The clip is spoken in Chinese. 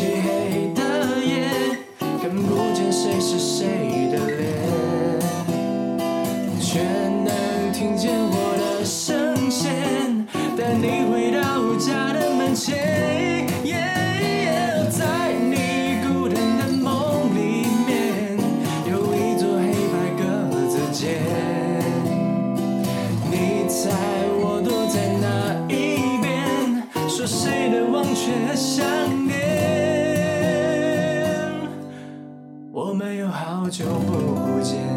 漆黑的夜，看不见谁是谁的脸，却能听见我的声线，带你回到家的门前。在你孤单的梦里面，有一座黑白格子间。你猜我躲在哪一边？说谁的忘却想念？我们又好久不见。